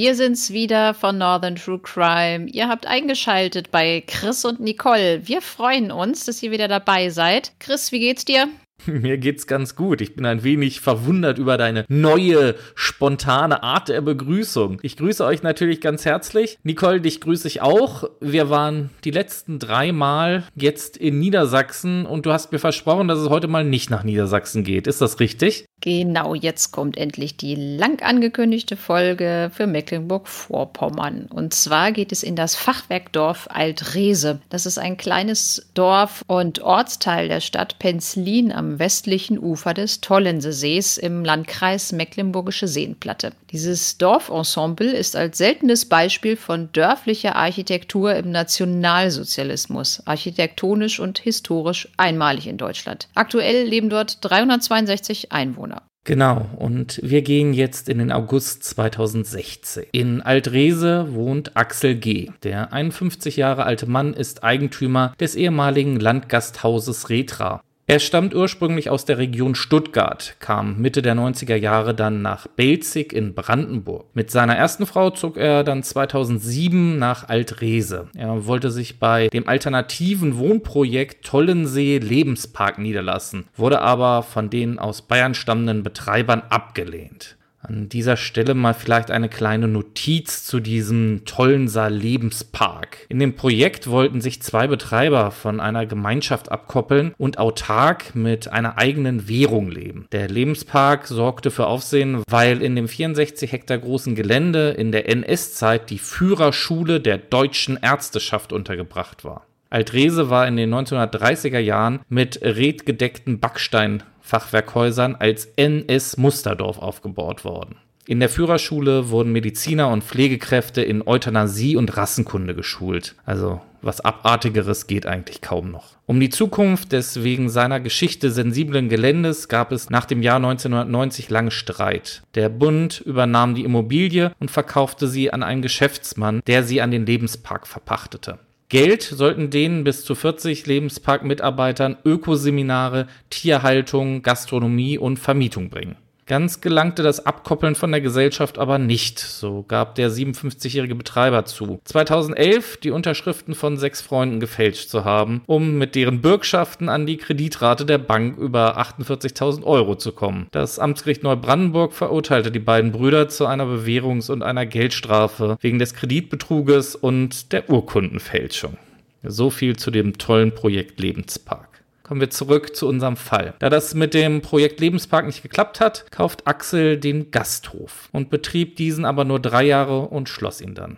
Wir sind's wieder von Northern True Crime. Ihr habt eingeschaltet bei Chris und Nicole. Wir freuen uns, dass ihr wieder dabei seid. Chris, wie geht's dir? Mir geht's ganz gut. Ich bin ein wenig verwundert über deine neue, spontane Art der Begrüßung. Ich grüße euch natürlich ganz herzlich. Nicole, dich grüße ich auch. Wir waren die letzten drei Mal jetzt in Niedersachsen und du hast mir versprochen, dass es heute mal nicht nach Niedersachsen geht. Ist das richtig? Genau, jetzt kommt endlich die lang angekündigte Folge für Mecklenburg-Vorpommern. Und zwar geht es in das Fachwerkdorf Altrese. Das ist ein kleines Dorf und Ortsteil der Stadt Penzlin am westlichen Ufer des Tollensesees im Landkreis Mecklenburgische Seenplatte. Dieses Dorfensemble ist als seltenes Beispiel von dörflicher Architektur im Nationalsozialismus, architektonisch und historisch einmalig in Deutschland. Aktuell leben dort 362 Einwohner. Genau, und wir gehen jetzt in den August 2016. In Altrese wohnt Axel G. Der 51 Jahre alte Mann ist Eigentümer des ehemaligen Landgasthauses Retra. Er stammt ursprünglich aus der Region Stuttgart, kam Mitte der 90er Jahre dann nach Belzig in Brandenburg. Mit seiner ersten Frau zog er dann 2007 nach Altrese. Er wollte sich bei dem alternativen Wohnprojekt Tollensee Lebenspark niederlassen, wurde aber von den aus Bayern stammenden Betreibern abgelehnt. An dieser Stelle mal vielleicht eine kleine Notiz zu diesem tollen Saal Lebenspark. In dem Projekt wollten sich zwei Betreiber von einer Gemeinschaft abkoppeln und autark mit einer eigenen Währung leben. Der Lebenspark sorgte für Aufsehen, weil in dem 64 Hektar großen Gelände in der NS-Zeit die Führerschule der deutschen Ärzteschaft untergebracht war. Altrese war in den 1930er Jahren mit redgedeckten Backstein Fachwerkhäusern als NS Musterdorf aufgebaut worden. In der Führerschule wurden Mediziner und Pflegekräfte in Euthanasie und Rassenkunde geschult. Also was Abartigeres geht eigentlich kaum noch. Um die Zukunft des wegen seiner Geschichte sensiblen Geländes gab es nach dem Jahr 1990 lange Streit. Der Bund übernahm die Immobilie und verkaufte sie an einen Geschäftsmann, der sie an den Lebenspark verpachtete. Geld sollten denen bis zu 40 Lebenspark-Mitarbeitern Ökoseminare, Tierhaltung, Gastronomie und Vermietung bringen. Ganz gelangte das Abkoppeln von der Gesellschaft aber nicht, so gab der 57-jährige Betreiber zu. 2011 die Unterschriften von sechs Freunden gefälscht zu haben, um mit deren Bürgschaften an die Kreditrate der Bank über 48.000 Euro zu kommen. Das Amtsgericht Neubrandenburg verurteilte die beiden Brüder zu einer Bewährungs- und einer Geldstrafe wegen des Kreditbetruges und der Urkundenfälschung. So viel zu dem tollen Projekt Lebenspark. Kommen wir zurück zu unserem Fall. Da das mit dem Projekt Lebenspark nicht geklappt hat, kauft Axel den Gasthof und betrieb diesen aber nur drei Jahre und schloss ihn dann.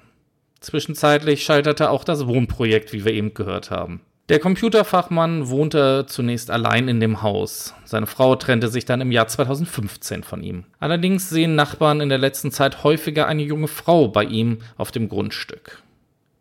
Zwischenzeitlich scheiterte auch das Wohnprojekt, wie wir eben gehört haben. Der Computerfachmann wohnte zunächst allein in dem Haus. Seine Frau trennte sich dann im Jahr 2015 von ihm. Allerdings sehen Nachbarn in der letzten Zeit häufiger eine junge Frau bei ihm auf dem Grundstück.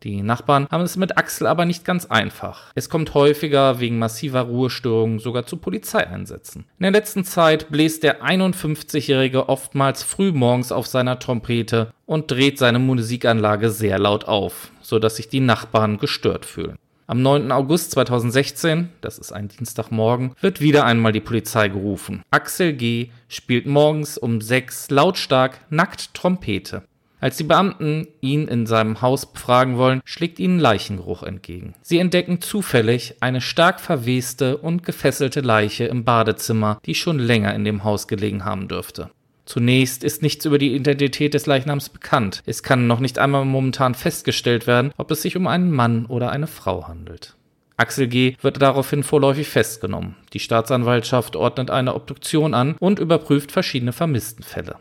Die Nachbarn haben es mit Axel aber nicht ganz einfach. Es kommt häufiger wegen massiver Ruhestörungen sogar zu Polizeieinsätzen. In der letzten Zeit bläst der 51-Jährige oftmals frühmorgens auf seiner Trompete und dreht seine Musikanlage sehr laut auf, sodass sich die Nachbarn gestört fühlen. Am 9. August 2016, das ist ein Dienstagmorgen, wird wieder einmal die Polizei gerufen. Axel G. spielt morgens um 6 lautstark nackt Trompete. Als die Beamten ihn in seinem Haus befragen wollen, schlägt ihnen Leichengeruch entgegen. Sie entdecken zufällig eine stark verweste und gefesselte Leiche im Badezimmer, die schon länger in dem Haus gelegen haben dürfte. Zunächst ist nichts über die Identität des Leichnams bekannt. Es kann noch nicht einmal momentan festgestellt werden, ob es sich um einen Mann oder eine Frau handelt. Axel G. wird daraufhin vorläufig festgenommen. Die Staatsanwaltschaft ordnet eine Obduktion an und überprüft verschiedene Vermisstenfälle.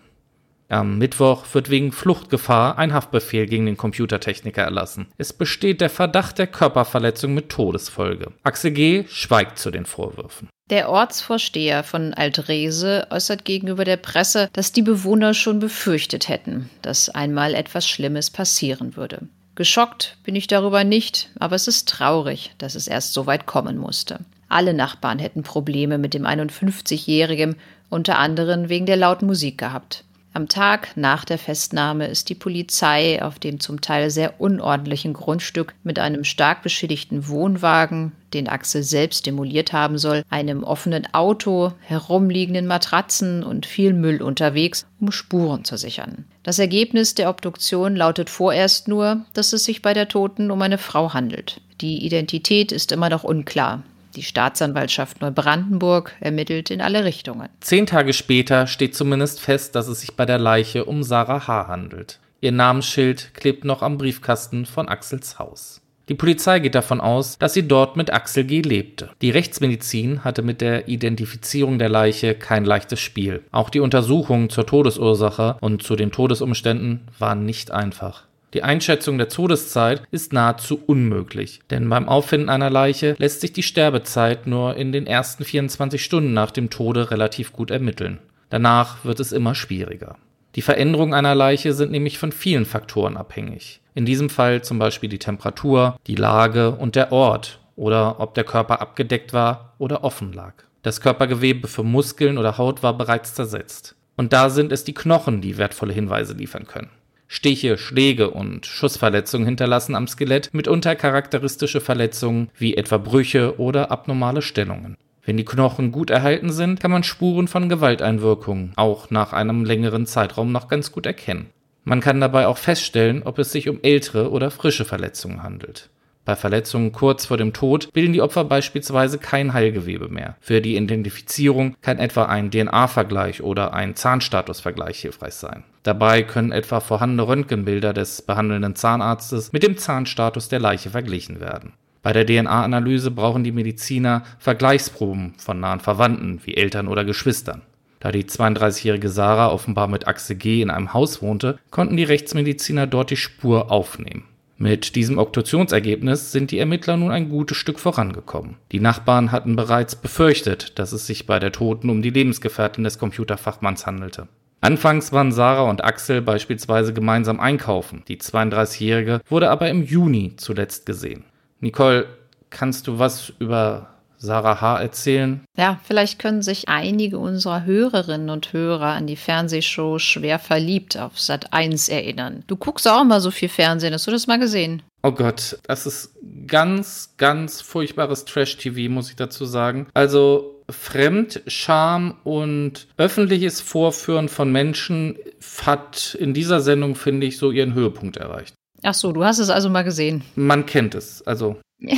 Am Mittwoch wird wegen Fluchtgefahr ein Haftbefehl gegen den Computertechniker erlassen. Es besteht der Verdacht der Körperverletzung mit Todesfolge. Axel G. schweigt zu den Vorwürfen. Der Ortsvorsteher von Altrese äußert gegenüber der Presse, dass die Bewohner schon befürchtet hätten, dass einmal etwas Schlimmes passieren würde. Geschockt bin ich darüber nicht, aber es ist traurig, dass es erst so weit kommen musste. Alle Nachbarn hätten Probleme mit dem 51-Jährigen, unter anderem wegen der lauten Musik gehabt. Am Tag nach der Festnahme ist die Polizei auf dem zum Teil sehr unordentlichen Grundstück mit einem stark beschädigten Wohnwagen, den Axel selbst demoliert haben soll, einem offenen Auto, herumliegenden Matratzen und viel Müll unterwegs, um Spuren zu sichern. Das Ergebnis der Obduktion lautet vorerst nur, dass es sich bei der Toten um eine Frau handelt. Die Identität ist immer noch unklar. Die Staatsanwaltschaft Neubrandenburg ermittelt in alle Richtungen. Zehn Tage später steht zumindest fest, dass es sich bei der Leiche um Sarah H. handelt. Ihr Namensschild klebt noch am Briefkasten von Axels Haus. Die Polizei geht davon aus, dass sie dort mit Axel G. lebte. Die Rechtsmedizin hatte mit der Identifizierung der Leiche kein leichtes Spiel. Auch die Untersuchungen zur Todesursache und zu den Todesumständen waren nicht einfach. Die Einschätzung der Todeszeit ist nahezu unmöglich, denn beim Auffinden einer Leiche lässt sich die Sterbezeit nur in den ersten 24 Stunden nach dem Tode relativ gut ermitteln. Danach wird es immer schwieriger. Die Veränderungen einer Leiche sind nämlich von vielen Faktoren abhängig. In diesem Fall zum Beispiel die Temperatur, die Lage und der Ort oder ob der Körper abgedeckt war oder offen lag. Das Körpergewebe für Muskeln oder Haut war bereits zersetzt. Und da sind es die Knochen, die wertvolle Hinweise liefern können. Stiche, Schläge und Schussverletzungen hinterlassen am Skelett mitunter charakteristische Verletzungen wie etwa Brüche oder abnormale Stellungen. Wenn die Knochen gut erhalten sind, kann man Spuren von Gewalteinwirkungen auch nach einem längeren Zeitraum noch ganz gut erkennen. Man kann dabei auch feststellen, ob es sich um ältere oder frische Verletzungen handelt. Bei Verletzungen kurz vor dem Tod bilden die Opfer beispielsweise kein Heilgewebe mehr. Für die Identifizierung kann etwa ein DNA-Vergleich oder ein Zahnstatusvergleich hilfreich sein. Dabei können etwa vorhandene Röntgenbilder des behandelnden Zahnarztes mit dem Zahnstatus der Leiche verglichen werden. Bei der DNA-Analyse brauchen die Mediziner Vergleichsproben von nahen Verwandten wie Eltern oder Geschwistern. Da die 32-jährige Sarah offenbar mit Achse G in einem Haus wohnte, konnten die Rechtsmediziner dort die Spur aufnehmen. Mit diesem Obduktionsergebnis sind die Ermittler nun ein gutes Stück vorangekommen. Die Nachbarn hatten bereits befürchtet, dass es sich bei der Toten um die Lebensgefährtin des Computerfachmanns handelte. Anfangs waren Sarah und Axel beispielsweise gemeinsam einkaufen. Die 32-Jährige wurde aber im Juni zuletzt gesehen. Nicole, kannst du was über Sarah H. erzählen? Ja, vielleicht können sich einige unserer Hörerinnen und Hörer an die Fernsehshow Schwer verliebt auf Sat 1 erinnern. Du guckst auch mal so viel Fernsehen, hast du das mal gesehen? Oh Gott, das ist ganz, ganz furchtbares Trash-TV, muss ich dazu sagen. Also Fremd, Scham und öffentliches Vorführen von Menschen hat in dieser Sendung, finde ich, so ihren Höhepunkt erreicht. Ach so, du hast es also mal gesehen. Man kennt es, also.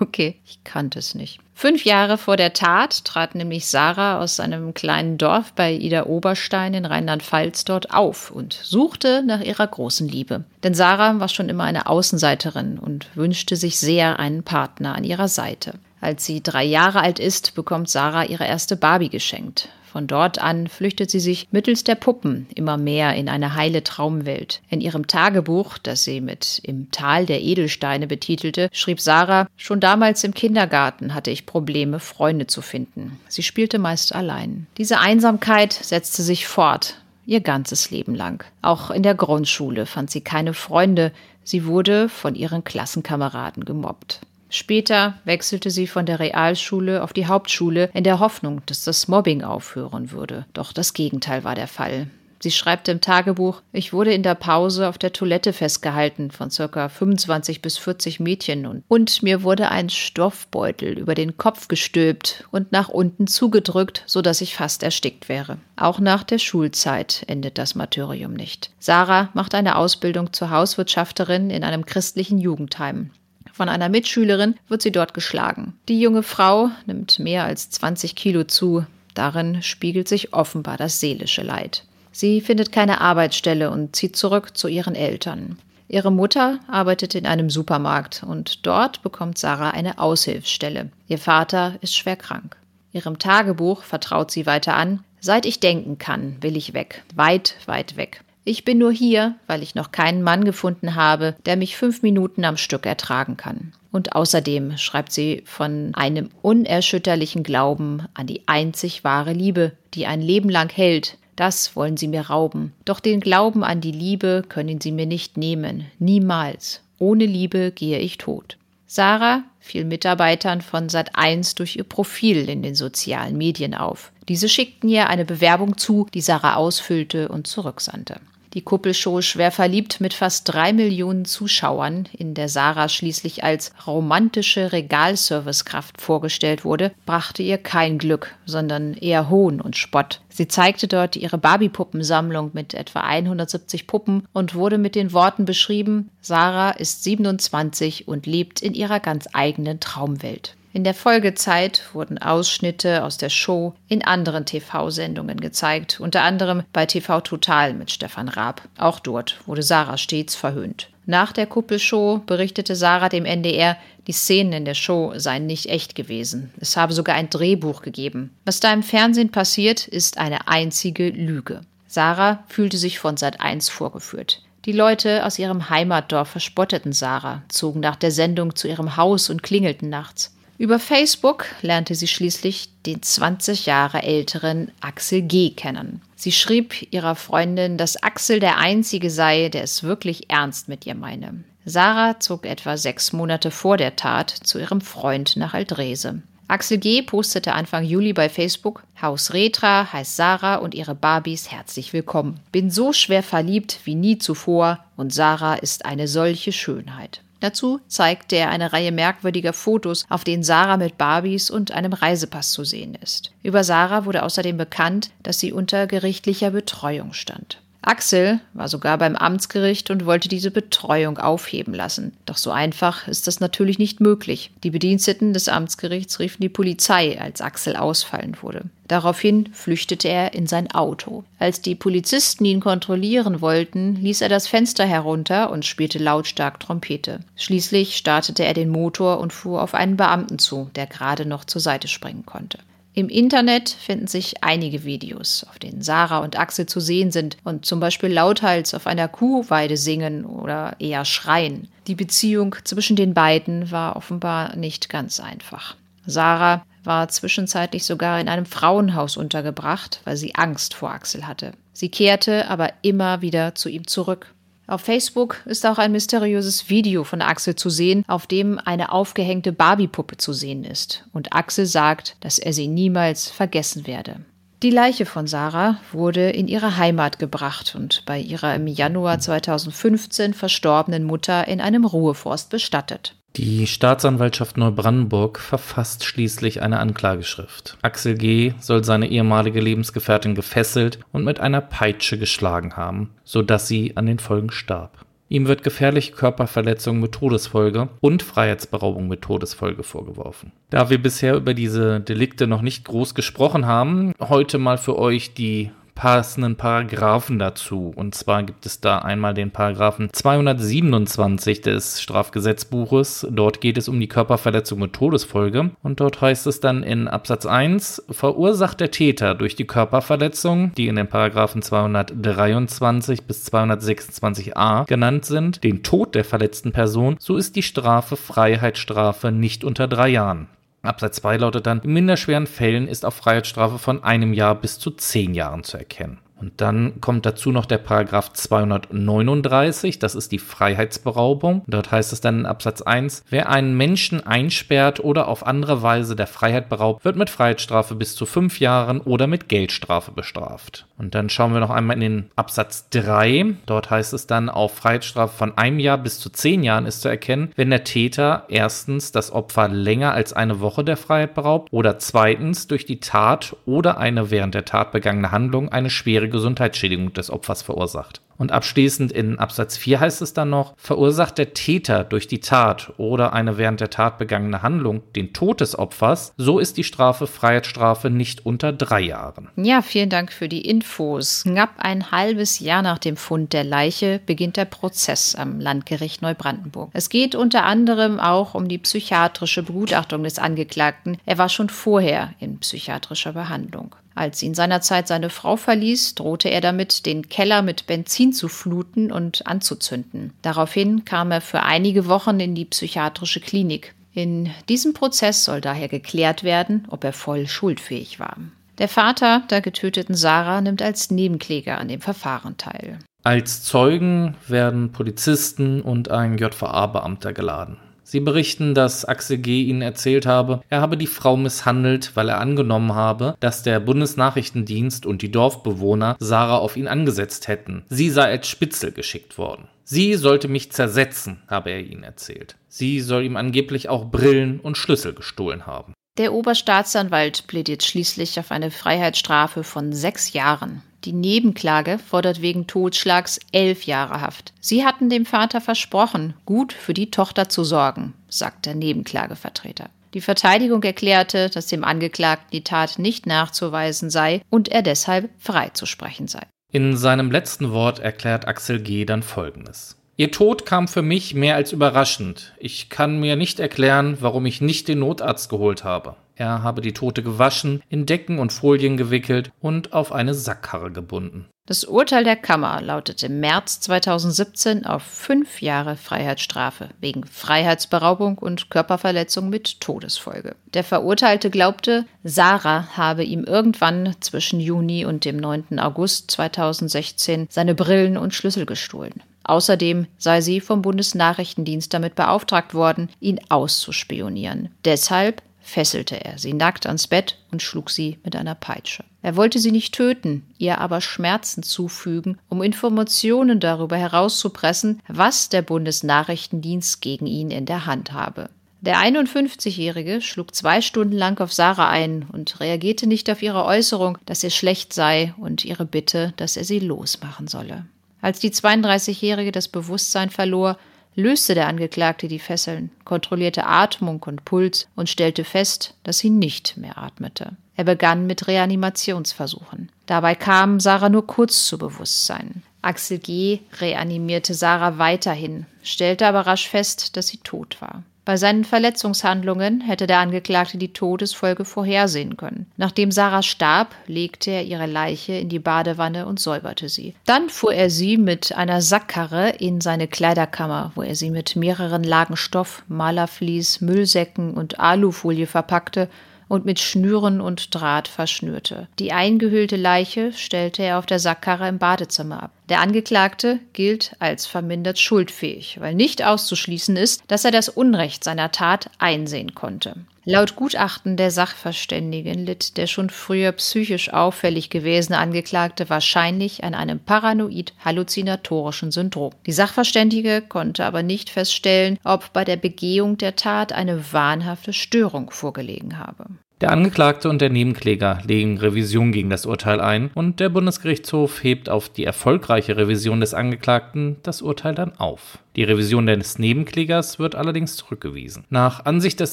okay, ich kannte es nicht. Fünf Jahre vor der Tat trat nämlich Sarah aus einem kleinen Dorf bei Ida Oberstein in Rheinland-Pfalz dort auf und suchte nach ihrer großen Liebe. Denn Sarah war schon immer eine Außenseiterin und wünschte sich sehr einen Partner an ihrer Seite. Als sie drei Jahre alt ist, bekommt Sarah ihre erste Barbie geschenkt. Von dort an flüchtet sie sich mittels der Puppen immer mehr in eine heile Traumwelt. In ihrem Tagebuch, das sie mit Im Tal der Edelsteine betitelte, schrieb Sarah, schon damals im Kindergarten hatte ich Probleme, Freunde zu finden. Sie spielte meist allein. Diese Einsamkeit setzte sich fort, ihr ganzes Leben lang. Auch in der Grundschule fand sie keine Freunde, sie wurde von ihren Klassenkameraden gemobbt. Später wechselte sie von der Realschule auf die Hauptschule in der Hoffnung, dass das Mobbing aufhören würde. Doch das Gegenteil war der Fall. Sie schreibt im Tagebuch, ich wurde in der Pause auf der Toilette festgehalten von ca. 25 bis 40 Mädchen und, und mir wurde ein Stoffbeutel über den Kopf gestülpt und nach unten zugedrückt, so dass ich fast erstickt wäre. Auch nach der Schulzeit endet das Martyrium nicht. Sarah macht eine Ausbildung zur Hauswirtschafterin in einem christlichen Jugendheim. Von einer Mitschülerin wird sie dort geschlagen. Die junge Frau nimmt mehr als 20 Kilo zu. Darin spiegelt sich offenbar das seelische Leid. Sie findet keine Arbeitsstelle und zieht zurück zu ihren Eltern. Ihre Mutter arbeitet in einem Supermarkt und dort bekommt Sarah eine Aushilfsstelle. Ihr Vater ist schwer krank. Ihrem Tagebuch vertraut sie weiter an. Seit ich denken kann, will ich weg. Weit, weit weg. Ich bin nur hier, weil ich noch keinen Mann gefunden habe, der mich fünf Minuten am Stück ertragen kann. Und außerdem schreibt sie von einem unerschütterlichen Glauben an die einzig wahre Liebe, die ein Leben lang hält. Das wollen sie mir rauben. Doch den Glauben an die Liebe können sie mir nicht nehmen. Niemals. Ohne Liebe gehe ich tot. Sarah fiel Mitarbeitern von Sat1 durch ihr Profil in den sozialen Medien auf. Diese schickten ihr eine Bewerbung zu, die Sarah ausfüllte und zurücksandte. Die Kuppelshow Schwer verliebt mit fast drei Millionen Zuschauern, in der Sarah schließlich als romantische Regalservicekraft vorgestellt wurde, brachte ihr kein Glück, sondern eher Hohn und Spott. Sie zeigte dort ihre Barbie-Puppensammlung mit etwa 170 Puppen und wurde mit den Worten beschrieben, Sarah ist 27 und lebt in ihrer ganz eigenen Traumwelt. In der Folgezeit wurden Ausschnitte aus der Show in anderen TV-Sendungen gezeigt, unter anderem bei TV Total mit Stefan Raab. Auch dort wurde Sarah stets verhöhnt. Nach der Kuppelshow berichtete Sarah dem NDR, die Szenen in der Show seien nicht echt gewesen. Es habe sogar ein Drehbuch gegeben. Was da im Fernsehen passiert, ist eine einzige Lüge. Sarah fühlte sich von Sat 1 vorgeführt. Die Leute aus ihrem Heimatdorf verspotteten Sarah, zogen nach der Sendung zu ihrem Haus und klingelten nachts. Über Facebook lernte sie schließlich den 20 Jahre älteren Axel G. kennen. Sie schrieb ihrer Freundin, dass Axel der Einzige sei, der es wirklich ernst mit ihr meine. Sarah zog etwa sechs Monate vor der Tat zu ihrem Freund nach Aldrese. Axel G. postete Anfang Juli bei Facebook: Haus Retra heißt Sarah und ihre Barbies herzlich willkommen. Bin so schwer verliebt wie nie zuvor und Sarah ist eine solche Schönheit. Dazu zeigte er eine Reihe merkwürdiger Fotos, auf denen Sarah mit Barbies und einem Reisepass zu sehen ist. Über Sarah wurde außerdem bekannt, dass sie unter gerichtlicher Betreuung stand. Axel war sogar beim Amtsgericht und wollte diese Betreuung aufheben lassen. Doch so einfach ist das natürlich nicht möglich. Die Bediensteten des Amtsgerichts riefen die Polizei, als Axel ausfallend wurde. Daraufhin flüchtete er in sein Auto. Als die Polizisten ihn kontrollieren wollten, ließ er das Fenster herunter und spielte lautstark Trompete. Schließlich startete er den Motor und fuhr auf einen Beamten zu, der gerade noch zur Seite springen konnte. Im Internet finden sich einige Videos, auf denen Sarah und Axel zu sehen sind und zum Beispiel lauthals auf einer Kuhweide singen oder eher schreien. Die Beziehung zwischen den beiden war offenbar nicht ganz einfach. Sarah war zwischenzeitlich sogar in einem Frauenhaus untergebracht, weil sie Angst vor Axel hatte. Sie kehrte aber immer wieder zu ihm zurück. Auf Facebook ist auch ein mysteriöses Video von Axel zu sehen, auf dem eine aufgehängte Barbie-Puppe zu sehen ist. Und Axel sagt, dass er sie niemals vergessen werde. Die Leiche von Sarah wurde in ihre Heimat gebracht und bei ihrer im Januar 2015 verstorbenen Mutter in einem Ruheforst bestattet. Die Staatsanwaltschaft Neubrandenburg verfasst schließlich eine Anklageschrift. Axel G. soll seine ehemalige Lebensgefährtin gefesselt und mit einer Peitsche geschlagen haben, sodass sie an den Folgen starb. Ihm wird gefährliche Körperverletzung mit Todesfolge und Freiheitsberaubung mit Todesfolge vorgeworfen. Da wir bisher über diese Delikte noch nicht groß gesprochen haben, heute mal für euch die passenden Paragraphen dazu. Und zwar gibt es da einmal den Paragraphen 227 des Strafgesetzbuches. Dort geht es um die Körperverletzung mit Todesfolge. Und dort heißt es dann in Absatz 1, verursacht der Täter durch die Körperverletzung, die in den Paragraphen 223 bis 226a genannt sind, den Tod der verletzten Person, so ist die Strafe Freiheitsstrafe nicht unter drei Jahren. Absatz 2 lautet dann, in minderschweren Fällen ist auf Freiheitsstrafe von einem Jahr bis zu zehn Jahren zu erkennen. Und dann kommt dazu noch der Paragraph 239, das ist die Freiheitsberaubung. Dort heißt es dann in Absatz 1, wer einen Menschen einsperrt oder auf andere Weise der Freiheit beraubt, wird mit Freiheitsstrafe bis zu fünf Jahren oder mit Geldstrafe bestraft. Und dann schauen wir noch einmal in den Absatz 3. Dort heißt es dann, auf Freiheitsstrafe von einem Jahr bis zu zehn Jahren ist zu erkennen, wenn der Täter erstens das Opfer länger als eine Woche der Freiheit beraubt oder zweitens durch die Tat oder eine während der Tat begangene Handlung eine schwere schwere Gesundheitsschädigung des Opfers verursacht. Und abschließend in Absatz 4 heißt es dann noch, verursacht der Täter durch die Tat oder eine während der Tat begangene Handlung den Tod des Opfers, so ist die Strafe Freiheitsstrafe nicht unter drei Jahren. Ja, vielen Dank für die Infos. Knapp ein halbes Jahr nach dem Fund der Leiche beginnt der Prozess am Landgericht Neubrandenburg. Es geht unter anderem auch um die psychiatrische Begutachtung des Angeklagten. Er war schon vorher in psychiatrischer Behandlung. Als ihn seinerzeit seine Frau verließ, drohte er damit, den Keller mit Benzin zu fluten und anzuzünden. Daraufhin kam er für einige Wochen in die psychiatrische Klinik. In diesem Prozess soll daher geklärt werden, ob er voll schuldfähig war. Der Vater der getöteten Sarah nimmt als Nebenkläger an dem Verfahren teil. Als Zeugen werden Polizisten und ein JVA-Beamter geladen. Sie berichten, dass Axel G. ihnen erzählt habe, er habe die Frau misshandelt, weil er angenommen habe, dass der Bundesnachrichtendienst und die Dorfbewohner Sarah auf ihn angesetzt hätten. Sie sei als Spitzel geschickt worden. Sie sollte mich zersetzen, habe er ihnen erzählt. Sie soll ihm angeblich auch Brillen und Schlüssel gestohlen haben. Der Oberstaatsanwalt plädiert schließlich auf eine Freiheitsstrafe von sechs Jahren. Die Nebenklage fordert wegen Totschlags elf Jahre Haft. Sie hatten dem Vater versprochen, gut für die Tochter zu sorgen, sagt der Nebenklagevertreter. Die Verteidigung erklärte, dass dem Angeklagten die Tat nicht nachzuweisen sei und er deshalb freizusprechen sei. In seinem letzten Wort erklärt Axel G. dann Folgendes. Ihr Tod kam für mich mehr als überraschend. Ich kann mir nicht erklären, warum ich nicht den Notarzt geholt habe. Er habe die Tote gewaschen, in Decken und Folien gewickelt und auf eine Sackkarre gebunden. Das Urteil der Kammer lautete im März 2017 auf fünf Jahre Freiheitsstrafe wegen Freiheitsberaubung und Körperverletzung mit Todesfolge. Der Verurteilte glaubte, Sarah habe ihm irgendwann zwischen Juni und dem 9. August 2016 seine Brillen und Schlüssel gestohlen. Außerdem sei sie vom Bundesnachrichtendienst damit beauftragt worden, ihn auszuspionieren. Deshalb fesselte er sie nackt ans Bett und schlug sie mit einer Peitsche. Er wollte sie nicht töten, ihr aber Schmerzen zufügen, um Informationen darüber herauszupressen, was der Bundesnachrichtendienst gegen ihn in der Hand habe. Der 51-Jährige schlug zwei Stunden lang auf Sarah ein und reagierte nicht auf ihre Äußerung, dass ihr schlecht sei und ihre Bitte, dass er sie losmachen solle. Als die 32-Jährige das Bewusstsein verlor, löste der Angeklagte die Fesseln, kontrollierte Atmung und Puls und stellte fest, dass sie nicht mehr atmete. Er begann mit Reanimationsversuchen. Dabei kam Sarah nur kurz zu Bewusstsein. Axel G. reanimierte Sarah weiterhin, stellte aber rasch fest, dass sie tot war. Bei seinen Verletzungshandlungen hätte der Angeklagte die Todesfolge vorhersehen können. Nachdem Sarah starb, legte er ihre Leiche in die Badewanne und säuberte sie. Dann fuhr er sie mit einer Sackkarre in seine Kleiderkammer, wo er sie mit mehreren Lagen Stoff, Malervlies, Müllsäcken und Alufolie verpackte und mit Schnüren und Draht verschnürte. Die eingehüllte Leiche stellte er auf der Sackkarre im Badezimmer ab. Der Angeklagte gilt als vermindert schuldfähig, weil nicht auszuschließen ist, dass er das Unrecht seiner Tat einsehen konnte. Laut Gutachten der Sachverständigen litt der schon früher psychisch auffällig gewesene Angeklagte wahrscheinlich an einem paranoid-halluzinatorischen Syndrom. Die Sachverständige konnte aber nicht feststellen, ob bei der Begehung der Tat eine wahnhafte Störung vorgelegen habe. Der Angeklagte und der Nebenkläger legen Revision gegen das Urteil ein und der Bundesgerichtshof hebt auf die erfolgreiche Revision des Angeklagten das Urteil dann auf. Die Revision des Nebenklägers wird allerdings zurückgewiesen. Nach Ansicht des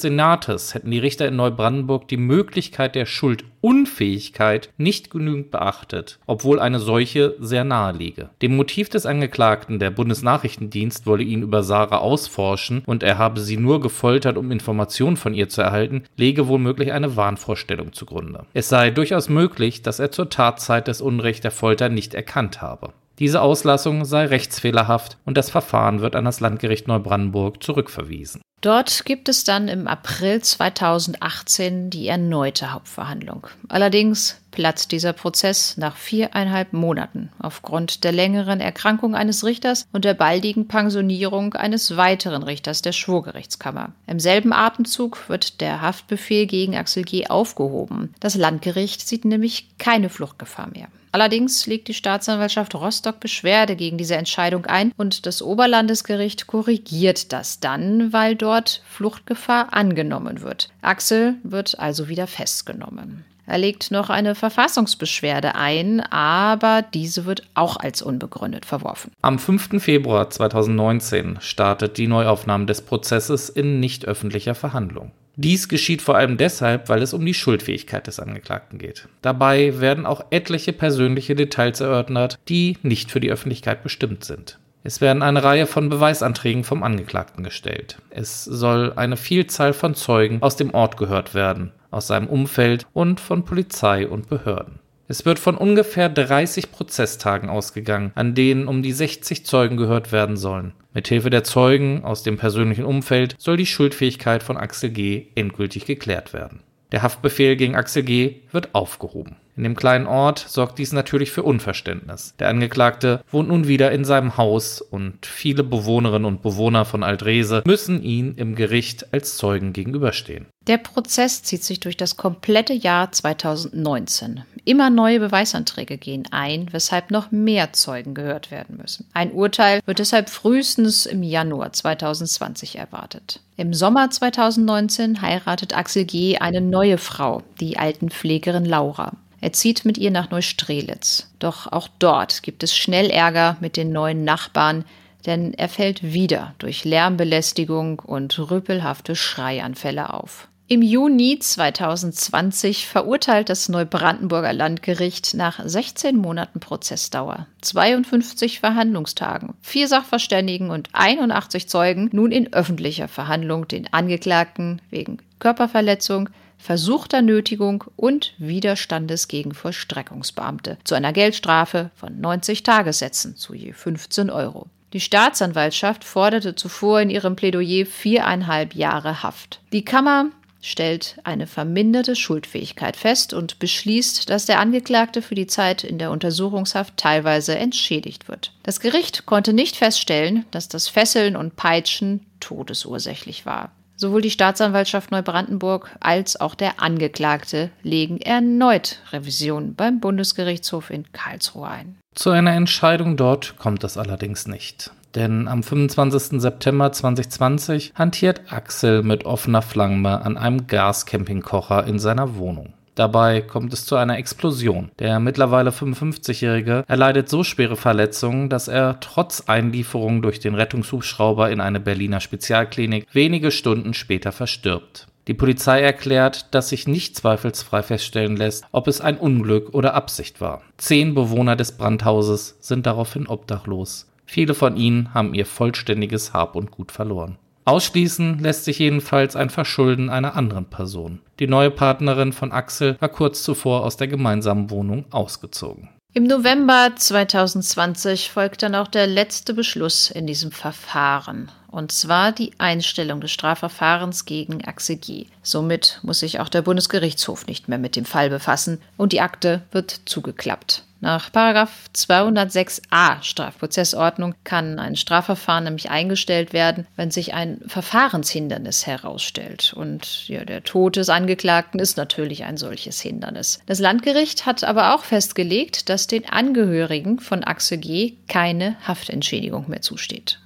Senates hätten die Richter in Neubrandenburg die Möglichkeit der Schuldunfähigkeit nicht genügend beachtet, obwohl eine solche sehr nahe liege. Dem Motiv des Angeklagten, der Bundesnachrichtendienst wolle ihn über Sarah ausforschen und er habe sie nur gefoltert, um Informationen von ihr zu erhalten, lege womöglich eine Wahnvorstellung zugrunde. Es sei durchaus möglich, dass er zur Tatzeit des Unrechts der Folter nicht erkannt habe. Diese Auslassung sei rechtsfehlerhaft und das Verfahren wird an das Landgericht Neubrandenburg zurückverwiesen. Dort gibt es dann im April 2018 die erneute Hauptverhandlung. Allerdings platzt dieser Prozess nach viereinhalb Monaten aufgrund der längeren Erkrankung eines Richters und der baldigen Pensionierung eines weiteren Richters der Schwurgerichtskammer. Im selben Atemzug wird der Haftbefehl gegen Axel G. aufgehoben. Das Landgericht sieht nämlich keine Fluchtgefahr mehr. Allerdings legt die Staatsanwaltschaft Rostock Beschwerde gegen diese Entscheidung ein und das Oberlandesgericht korrigiert das dann, weil dort Fluchtgefahr angenommen wird. Axel wird also wieder festgenommen. Er legt noch eine Verfassungsbeschwerde ein, aber diese wird auch als unbegründet verworfen. Am 5. Februar 2019 startet die Neuaufnahme des Prozesses in nicht öffentlicher Verhandlung. Dies geschieht vor allem deshalb, weil es um die Schuldfähigkeit des Angeklagten geht. Dabei werden auch etliche persönliche Details erörtert, die nicht für die Öffentlichkeit bestimmt sind. Es werden eine Reihe von Beweisanträgen vom Angeklagten gestellt. Es soll eine Vielzahl von Zeugen aus dem Ort gehört werden, aus seinem Umfeld und von Polizei und Behörden. Es wird von ungefähr 30 Prozesstagen ausgegangen, an denen um die 60 Zeugen gehört werden sollen. Mithilfe der Zeugen aus dem persönlichen Umfeld soll die Schuldfähigkeit von Axel G. endgültig geklärt werden. Der Haftbefehl gegen Axel G. wird aufgehoben. In dem kleinen Ort sorgt dies natürlich für Unverständnis. Der Angeklagte wohnt nun wieder in seinem Haus und viele Bewohnerinnen und Bewohner von Altrese müssen ihn im Gericht als Zeugen gegenüberstehen. Der Prozess zieht sich durch das komplette Jahr 2019. Immer neue Beweisanträge gehen ein, weshalb noch mehr Zeugen gehört werden müssen. Ein Urteil wird deshalb frühestens im Januar 2020 erwartet. Im Sommer 2019 heiratet Axel G. eine neue Frau, die Altenpflegerin Laura. Er zieht mit ihr nach Neustrelitz. Doch auch dort gibt es schnell Ärger mit den neuen Nachbarn, denn er fällt wieder durch Lärmbelästigung und rüppelhafte Schreianfälle auf. Im Juni 2020 verurteilt das Neubrandenburger Landgericht nach 16 Monaten Prozessdauer, 52 Verhandlungstagen, vier Sachverständigen und 81 Zeugen nun in öffentlicher Verhandlung den Angeklagten wegen Körperverletzung, versuchter Nötigung und Widerstandes gegen Vollstreckungsbeamte zu einer Geldstrafe von 90 Tagessätzen zu je 15 Euro. Die Staatsanwaltschaft forderte zuvor in ihrem Plädoyer viereinhalb Jahre Haft. Die Kammer stellt eine verminderte Schuldfähigkeit fest und beschließt, dass der Angeklagte für die Zeit in der Untersuchungshaft teilweise entschädigt wird. Das Gericht konnte nicht feststellen, dass das Fesseln und Peitschen todesursächlich war. Sowohl die Staatsanwaltschaft Neubrandenburg als auch der Angeklagte legen erneut Revision beim Bundesgerichtshof in Karlsruhe ein. Zu einer Entscheidung dort kommt es allerdings nicht. Denn am 25. September 2020 hantiert Axel mit offener Flamme an einem Gascampingkocher in seiner Wohnung. Dabei kommt es zu einer Explosion. Der mittlerweile 55-Jährige erleidet so schwere Verletzungen, dass er trotz Einlieferung durch den Rettungshubschrauber in eine Berliner Spezialklinik wenige Stunden später verstirbt. Die Polizei erklärt, dass sich nicht zweifelsfrei feststellen lässt, ob es ein Unglück oder Absicht war. Zehn Bewohner des Brandhauses sind daraufhin obdachlos. Viele von ihnen haben ihr vollständiges Hab und Gut verloren. Ausschließen lässt sich jedenfalls ein Verschulden einer anderen Person. Die neue Partnerin von Axel war kurz zuvor aus der gemeinsamen Wohnung ausgezogen. Im November 2020 folgt dann auch der letzte Beschluss in diesem Verfahren und zwar die Einstellung des Strafverfahrens gegen Axel G. Somit muss sich auch der Bundesgerichtshof nicht mehr mit dem Fall befassen und die Akte wird zugeklappt. Nach 206a Strafprozessordnung kann ein Strafverfahren nämlich eingestellt werden, wenn sich ein Verfahrenshindernis herausstellt. Und ja, der Tod des Angeklagten ist natürlich ein solches Hindernis. Das Landgericht hat aber auch festgelegt, dass den Angehörigen von Axel G. keine Haftentschädigung mehr zusteht.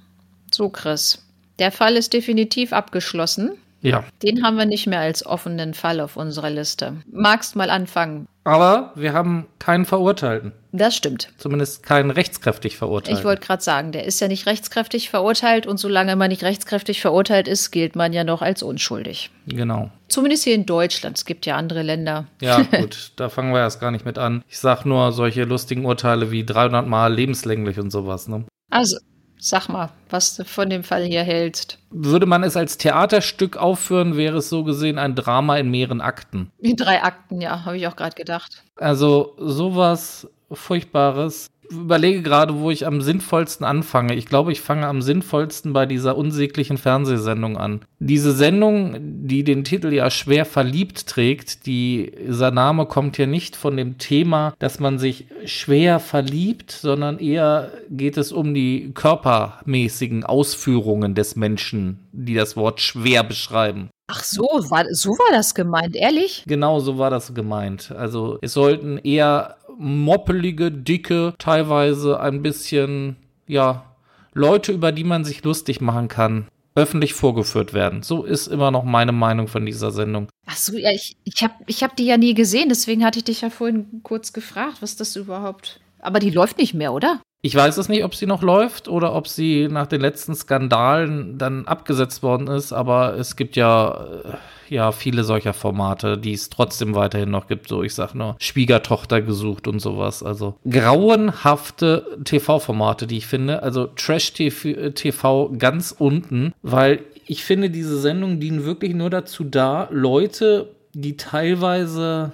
So, Chris. Der Fall ist definitiv abgeschlossen. Ja. Den haben wir nicht mehr als offenen Fall auf unserer Liste. Magst mal anfangen? Aber wir haben keinen Verurteilten. Das stimmt. Zumindest keinen rechtskräftig verurteilt. Ich wollte gerade sagen, der ist ja nicht rechtskräftig verurteilt und solange man nicht rechtskräftig verurteilt ist, gilt man ja noch als unschuldig. Genau. Zumindest hier in Deutschland. Es gibt ja andere Länder. Ja, gut, da fangen wir erst gar nicht mit an. Ich sag nur solche lustigen Urteile wie 300 Mal lebenslänglich und sowas. Ne? Also, Sag mal, was du von dem Fall hier hältst. Würde man es als Theaterstück aufführen, wäre es so gesehen ein Drama in mehreren Akten. In drei Akten, ja, habe ich auch gerade gedacht. Also sowas Furchtbares überlege gerade, wo ich am sinnvollsten anfange. Ich glaube, ich fange am sinnvollsten bei dieser unsäglichen Fernsehsendung an. Diese Sendung, die den Titel ja schwer verliebt trägt, die, dieser Name kommt ja nicht von dem Thema, dass man sich schwer verliebt, sondern eher geht es um die körpermäßigen Ausführungen des Menschen, die das Wort schwer beschreiben. Ach so, war, so war das gemeint, ehrlich? Genau, so war das gemeint. Also es sollten eher moppelige, dicke, teilweise ein bisschen, ja, Leute, über die man sich lustig machen kann, öffentlich vorgeführt werden. So ist immer noch meine Meinung von dieser Sendung. Ach so, ja, ich, ich habe ich hab die ja nie gesehen, deswegen hatte ich dich ja vorhin kurz gefragt, was das überhaupt. Aber die läuft nicht mehr, oder? Ich weiß es nicht, ob sie noch läuft oder ob sie nach den letzten Skandalen dann abgesetzt worden ist, aber es gibt ja, äh, ja viele solcher Formate, die es trotzdem weiterhin noch gibt. So, ich sag nur, Schwiegertochter gesucht und sowas. Also grauenhafte TV-Formate, die ich finde. Also Trash-TV ganz unten, weil ich finde, diese Sendungen dienen wirklich nur dazu da, Leute, die teilweise